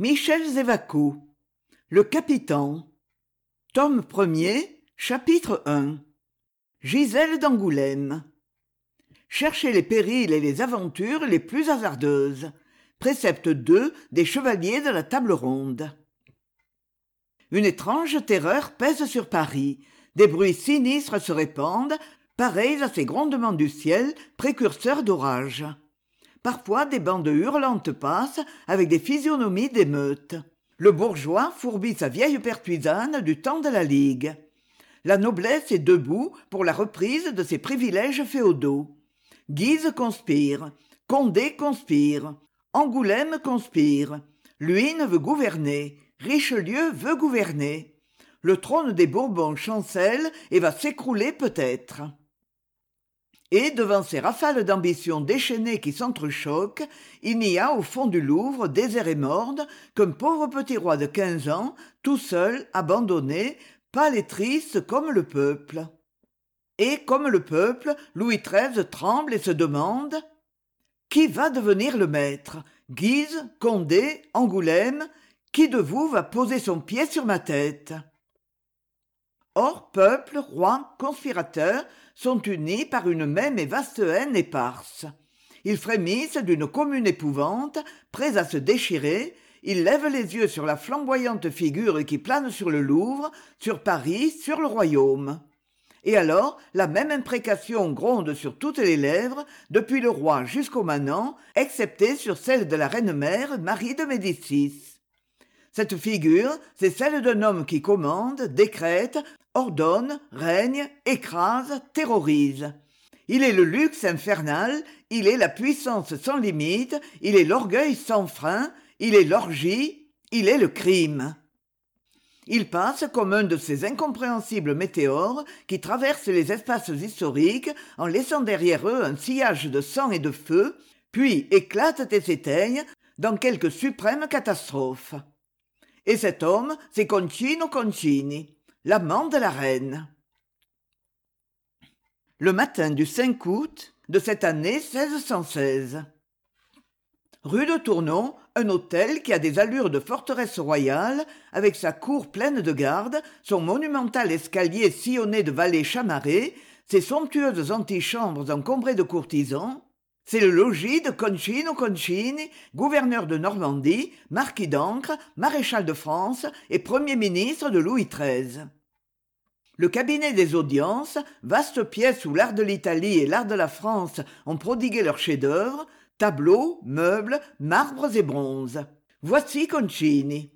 michel zévaco le capitan tome premier chapitre i gisèle d'angoulême. Cherchez les périls et les aventures les plus hasardeuses. Précepte des chevaliers de la table ronde. Une étrange terreur pèse sur paris. Des bruits sinistres se répandent pareils à ces grondements du ciel précurseurs d'orages parfois des bandes hurlantes passent avec des physionomies d'émeutes. Le bourgeois fourbit sa vieille pertuisane du temps de la ligue. La noblesse est debout pour la reprise de ses privilèges féodaux. Guise conspire condé conspire angoulême conspire. Luynes veut gouverner richelieu veut gouverner. Le trône des bourbons chancelle et va s'écrouler peut-être et devant ces rafales d'ambition déchaînées qui s'entrechoquent il n'y a au fond du louvre désert et morne qu'un pauvre petit roi de quinze ans tout seul abandonné pâle et triste comme le peuple. Et comme le peuple louis xiii tremble et se demande qui va devenir le maître? Guise condé angoulême qui de vous va poser son pied sur ma tête? Or peuple roi conspirateurs sont unis par une même et vaste haine éparse. Ils frémissent d'une commune épouvante prêts à se déchirer. Ils lèvent les yeux sur la flamboyante figure qui plane sur le louvre sur paris sur le royaume. Et alors la même imprécation gronde sur toutes les lèvres depuis le roi jusqu'au manant excepté sur celle de la reine mère marie de médicis. Cette figure c'est celle d'un homme qui commande décrète ordonne règne écrase terrorise. Il est le luxe infernal il est la puissance sans limite il est l'orgueil sans frein il est l'orgie il est le crime. Il passe comme un de ces incompréhensibles météores qui traversent les espaces historiques en laissant derrière eux un sillage de sang et de feu puis éclatent et s'éteignent dans quelque suprême catastrophe. Et cet homme c'est concino concini l'amant de la reine. Le matin du août de cette année rue de tournon un hôtel qui a des allures de forteresse royale avec sa cour pleine de gardes son monumental escalier sillonné de vallées chamarrées ses somptueuses antichambres encombrées de courtisans c'est le logis de concino concini gouverneur de normandie marquis d'ancre maréchal de france et premier ministre de louis xiii le cabinet des audiences vaste pièce où l'art de l'italie et l'art de la france ont prodigué leurs chefs-d'œuvre tableaux meubles marbres et bronzes. Voici concini.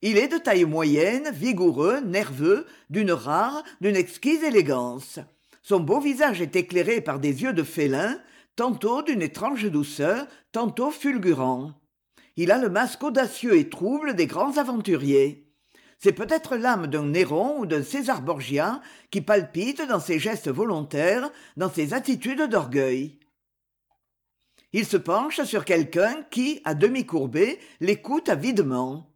Il est de taille moyenne vigoureux nerveux d'une rare d'une exquise élégance. Son beau visage est éclairé par des yeux de félin tantôt d'une étrange douceur tantôt fulgurants il a le masque audacieux et trouble des grands aventuriers. C'est peut-être l'âme d'un néron ou d'un césar borgia qui palpite dans ses gestes volontaires dans ses attitudes d'orgueil. Il se penche sur quelqu'un qui à demi courbé l'écoute avidement.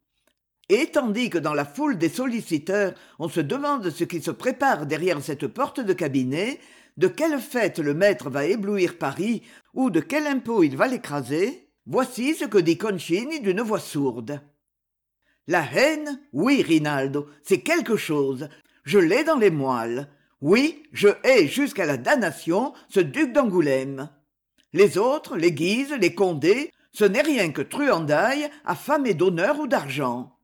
Et tandis que dans la foule des solliciteurs on se demande ce qui se prépare derrière cette porte de cabinet de quelle fête le maître va éblouir paris ou de quel impôt il va l'écraser? Voici ce que dit concini d'une voix sourde. La haine oui rinaldo c'est quelque chose. Je l'ai dans les moelles. Oui je hais jusqu'à la damnation ce duc d'angoulême. Les autres les guises les condés ce n'est rien que truandaille affamé d'honneur ou d'argent.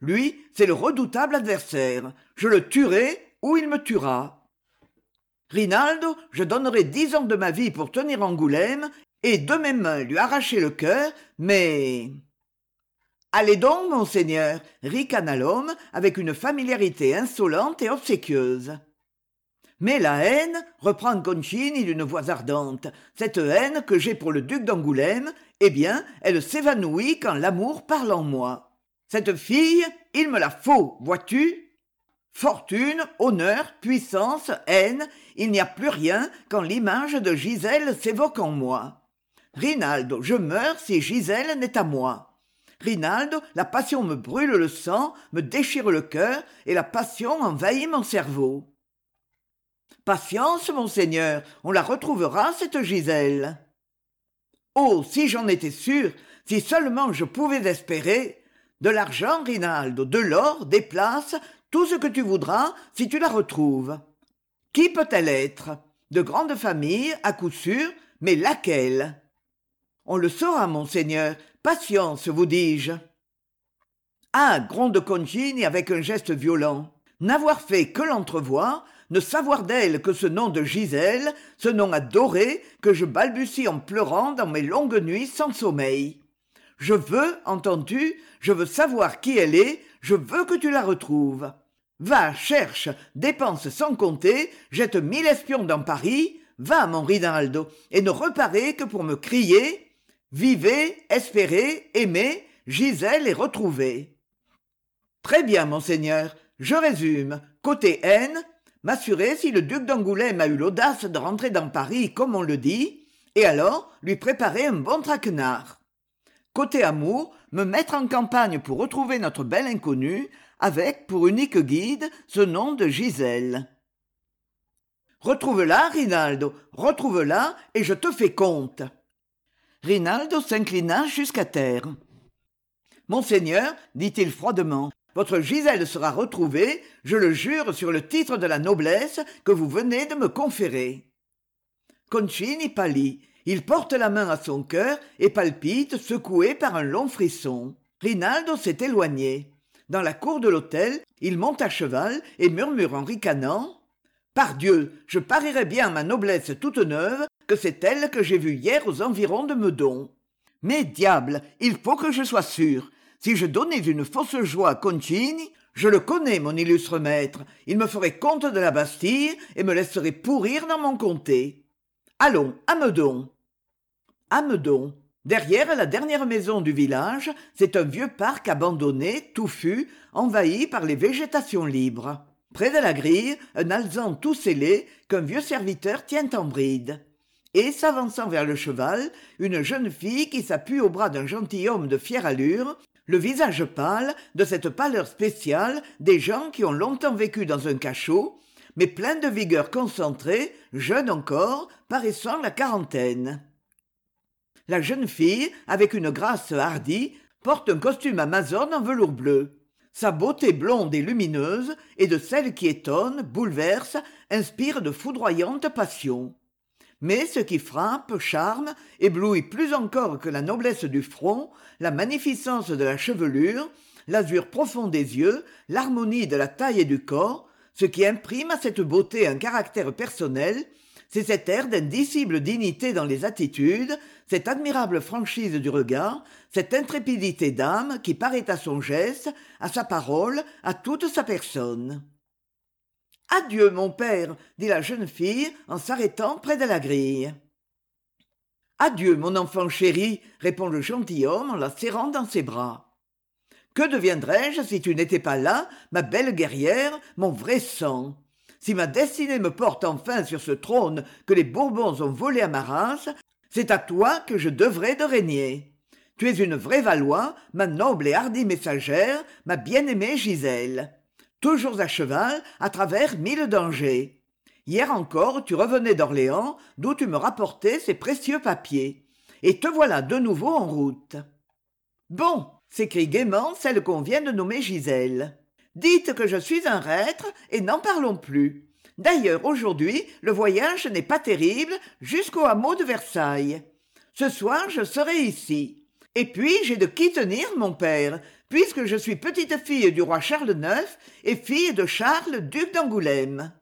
Lui c'est le redoutable adversaire. Je le tuerai ou il me tuera rinaldo je donnerais dix ans de ma vie pour tenir angoulême et de mes mains lui arracher le cœur mais allez donc monseigneur ricana l'homme avec une familiarité insolente et obséquieuse. Mais la haine reprend concini d'une voix ardente. Cette haine que j'ai pour le duc d'angoulême eh bien elle s'évanouit quand l'amour parle en moi. Cette fille il me la faut vois-tu? Fortune honneur puissance haine il n'y a plus rien quand l'image de gisèle s'évoque en moi. Rinaldo je meurs si gisèle n'est à moi. Rinaldo la passion me brûle le sang me déchire le cœur et la passion envahit mon cerveau. Patience monseigneur on la retrouvera cette gisèle. Oh si j'en étais sûr si seulement je pouvais espérer. De l'argent rinaldo de l'or des places tout ce que tu voudras si tu la retrouves. Qui peut-elle être? De grande famille à coup sûr mais laquelle? On le saura monseigneur. Patience vous dis-je. Ah gronde concini avec un geste violent. N'avoir fait que l'entrevoir ne savoir d'elle que ce nom de gisèle ce nom adoré que je balbutie en pleurant dans mes longues nuits sans sommeil. Je veux entends-tu je veux savoir qui elle est je veux que tu la retrouves va cherche dépense sans compter jette mille espions dans paris va mon rinaldo et ne reparais que pour me crier vivez espérez aimez gisèle est retrouvée très bien monseigneur je résume. Côté haine m'assurer si le duc d'angoulême a eu l'audace de rentrer dans paris comme on le dit et alors lui préparer un bon traquenard. Côté amour me mettre en campagne pour retrouver notre belle inconnue avec pour unique guide ce nom de gisèle. Retrouve-la rinaldo retrouve-la et je te fais compte. Rinaldo s'inclina jusqu'à terre. Monseigneur dit-il froidement votre gisèle sera retrouvée je le jure sur le titre de la noblesse que vous venez de me conférer. Concini pâlit. Il porte la main à son cœur et palpite secoué par un long frisson. Rinaldo s'est éloigné dans la cour de l'hôtel il monte à cheval et murmure en ricanant pardieu je parierais bien ma noblesse toute neuve que c'est elle que j'ai vue hier aux environs de meudon. Mais diable il faut que je sois sûr. Si je donnais une fausse joie à concini je le connais mon illustre maître. Il me ferait comte de la bastille et me laisserait pourrir dans mon comté. Allons à meudon à meudon derrière la dernière maison du village c'est un vieux parc abandonné touffu envahi par les végétations libres. Près de la grille un alezan tout scellé qu'un vieux serviteur tient en bride. Et s'avançant vers le cheval une jeune fille qui s'appuie au bras d'un gentilhomme de fière allure le visage pâle de cette pâleur spéciale des gens qui ont longtemps vécu dans un cachot mais plein de vigueur concentrée jeune encore paraissant la quarantaine la jeune fille avec une grâce hardie porte un costume amazone en velours bleu. Sa beauté blonde et lumineuse est de celle qui étonne bouleverse inspire de foudroyantes passions. Mais ce qui frappe charme éblouit plus encore que la noblesse du front la magnificence de la chevelure l'azur profond des yeux l'harmonie de la taille et du corps ce qui imprime à cette beauté un caractère personnel c'est cet air d'indicible dignité dans les attitudes cette admirable franchise du regard cette intrépidité d'âme qui paraît à son geste à sa parole à toute sa personne adieu mon père! dit la jeune fille en s'arrêtant près de la grille adieu mon enfant chéri! répond le gentilhomme en la serrant dans ses bras que deviendrais-je si tu n'étais pas là ma belle guerrière mon vrai sang? Si ma destinée me porte enfin sur ce trône que les bourbons ont volé à ma race c'est à toi que je devrais de régner. Tu es une vraie valois ma noble et hardie messagère ma bien-aimée gisèle. Toujours à cheval à travers mille dangers. Hier encore tu revenais d'orléans d'où tu me rapportais ces précieux papiers. Et te voilà de nouveau en route. Bon s'écrie gaiement celle qu'on vient de nommer gisèle dites que je suis un reître et n'en parlons plus d'ailleurs aujourd'hui le voyage n'est pas terrible jusqu'au hameau de versailles ce soir je serai ici et puis j'ai de qui tenir mon père puisque je suis petite-fille du roi Charles IX et fille de Charles duc d'Angoulême.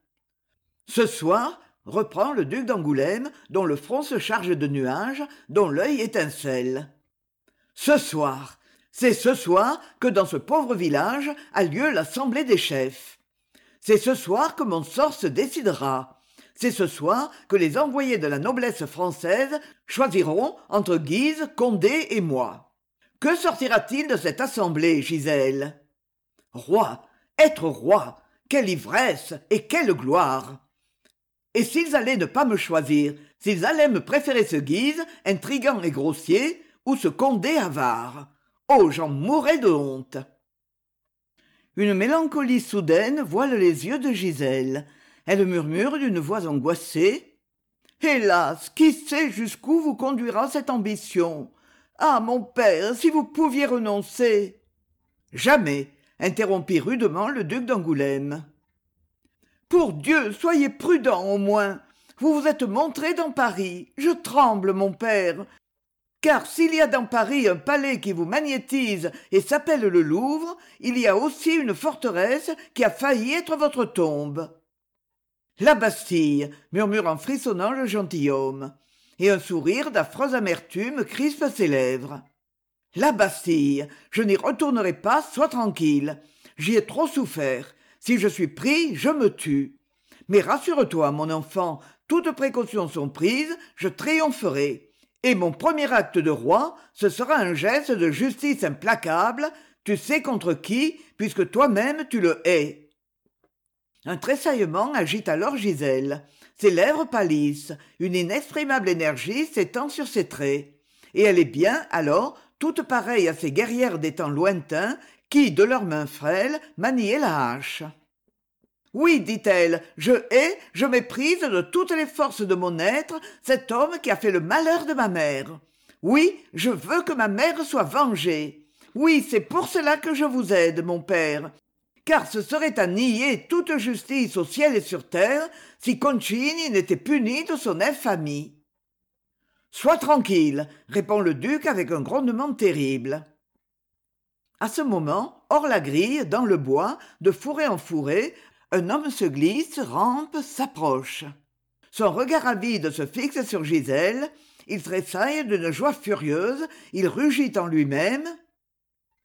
Ce soir, reprend le duc d'Angoulême, dont le front se charge de nuages, dont l'œil étincelle. Ce soir, c'est ce soir que dans ce pauvre village a lieu l'assemblée des chefs. C'est ce soir que mon sort se décidera. C'est ce soir que les envoyés de la noblesse française choisiront entre Guise, Condé et moi que sortira-t-il de cette assemblée gisèle? Roi être roi quelle ivresse et quelle gloire et s'ils allaient ne pas me choisir s'ils allaient me préférer ce guise intrigant et grossier ou ce condé avare? Oh j'en mourrais de honte. Une mélancolie soudaine voile les yeux de gisèle. Elle murmure d'une voix angoissée. Hélas qui sait jusqu'où vous conduira cette ambition? Ah mon père si vous pouviez renoncer! Jamais interrompit rudement le duc d'angoulême. Pour dieu soyez prudent au moins. Vous vous êtes montré dans paris. Je tremble mon père car s'il y a dans paris un palais qui vous magnétise et s'appelle le louvre il y a aussi une forteresse qui a failli être votre tombe. La bastille murmure en frissonnant le gentilhomme. Et un sourire d'affreuse amertume crispe ses lèvres. La bastille je n'y retournerai pas sois tranquille. J'y ai trop souffert. Si je suis pris je me tue. Mais rassure-toi mon enfant toutes précautions sont prises je triompherai et mon premier acte de roi ce sera un geste de justice implacable. Tu sais contre qui puisque toi-même tu le hais un tressaillement agite alors gisèle. Ses lèvres pâlissent. Une inexprimable énergie s'étend sur ses traits. Et elle est bien alors toute pareille à ces guerrières des temps lointains qui de leurs mains frêles maniaient la hache oui dit-elle je hais je méprise de toutes les forces de mon être cet homme qui a fait le malheur de ma mère. Oui je veux que ma mère soit vengée. Oui c'est pour cela que je vous aide mon père. Car ce serait à nier toute justice au ciel et sur terre si concini n'était puni de son infamie. Sois tranquille répond le duc avec un grondement terrible. À ce moment hors la grille dans le bois de fourré en fourré un homme se glisse rampe s'approche. Son regard avide se fixe sur gisèle. Il tressaille d'une joie furieuse. Il rugit en lui-même.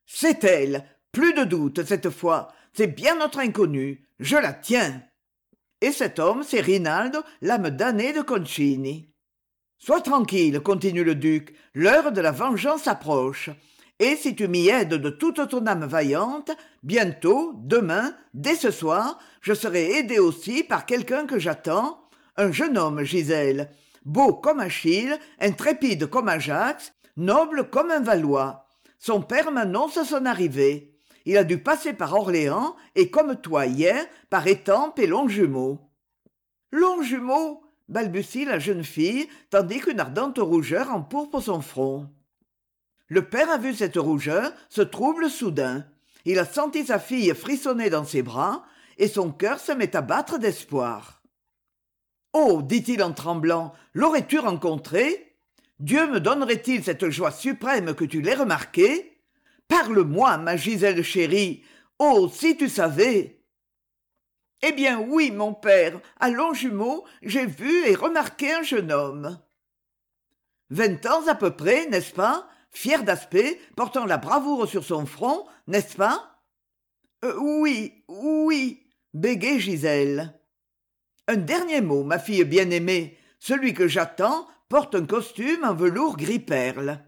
C'est elle. Plus de doute cette fois. C'est bien notre inconnue je la tiens. Et cet homme c'est rinaldo l'âme damnée de concini. Sois tranquille continue le duc. L'heure de la vengeance approche et si tu m'y aides de toute ton âme vaillante bientôt demain dès ce soir je serai aidé aussi par quelqu'un que j'attends un jeune homme gisèle. Beau comme achille intrépide comme ajax noble comme un valois. Son père m'annonce son arrivée. Il a dû passer par orléans et comme toi hier par étampes et longjumeau. Longjumeau balbutie la jeune fille tandis qu'une ardente rougeur empourpre son front le père a vu cette rougeur se trouble soudain. Il a senti sa fille frissonner dans ses bras et son cœur se met à battre d'espoir oh! dit-il en tremblant l'aurais-tu rencontrée? Dieu me donnerait-il cette joie suprême que tu l'aies remarquée? Parle-moi ma gisèle chérie. Oh si tu savais eh bien oui mon père. À longjumeau j'ai vu et remarqué un jeune homme vingt ans à peu près n'est-ce pas? Fier d'aspect portant la bravoure sur son front n'est-ce pas? Euh, oui oui bégait gisèle. Un dernier mot ma fille bien-aimée. Celui que j'attends porte un costume en velours gris perle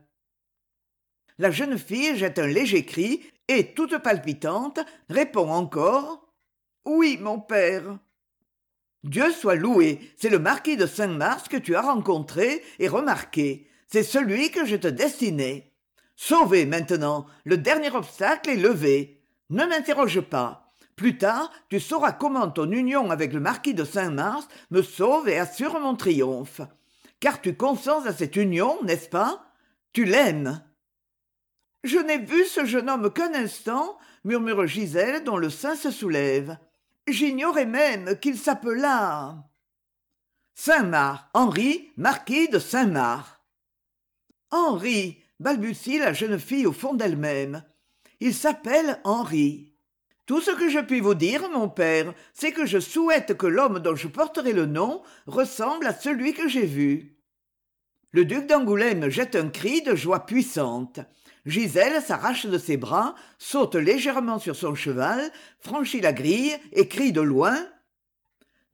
la jeune fille jette un léger cri et toute palpitante répond encore oui mon père dieu soit loué c'est le marquis de saint-mars que tu as rencontré et remarqué c'est celui que je te destinais. Sauvé maintenant le dernier obstacle est levé. Ne m'interroge pas. Plus tard tu sauras comment ton union avec le marquis de saint-mars me sauve et assure mon triomphe. Car tu consens à cette union n'est-ce pas? Tu l'aimes. Je n'ai vu ce jeune homme qu'un instant murmure gisèle dont le sein se soulève. J'ignorais même qu'il s'appelât saint-marc henri marquis de saint-marc henri balbutie la jeune fille au fond d'elle-même. Il s'appelle henri. Tout ce que je puis vous dire mon père c'est que je souhaite que l'homme dont je porterai le nom ressemble à celui que j'ai vu. Le duc d'angoulême jette un cri de joie puissante. Gisèle s'arrache de ses bras saute légèrement sur son cheval franchit la grille et crie de loin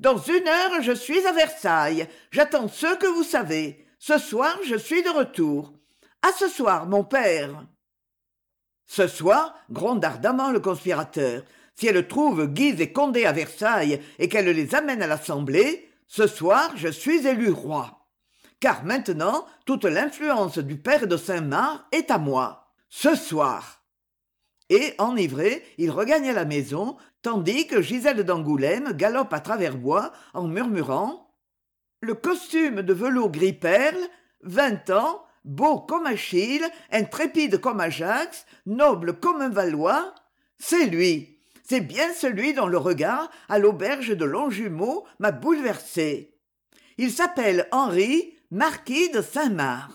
dans une heure je suis à versailles. J'attends ceux que vous savez ce soir je suis de retour. À ce soir mon père. Ce soir gronde ardemment le conspirateur. Si elle trouve guise et condé à versailles et qu'elle les amène à l'assemblée ce soir je suis élu roi. Car maintenant toute l'influence du père de saint-marc est à moi. Ce soir. Et enivré il regagne la maison tandis que gisèle d'angoulême galope à travers bois en murmurant le costume de velours gris perle vingt ans beau comme achille intrépide comme ajax noble comme un valois. C'est lui. C'est bien celui dont le regard à l'auberge de longjumeau m'a bouleversé. Il s'appelle henri marquis de saint-marc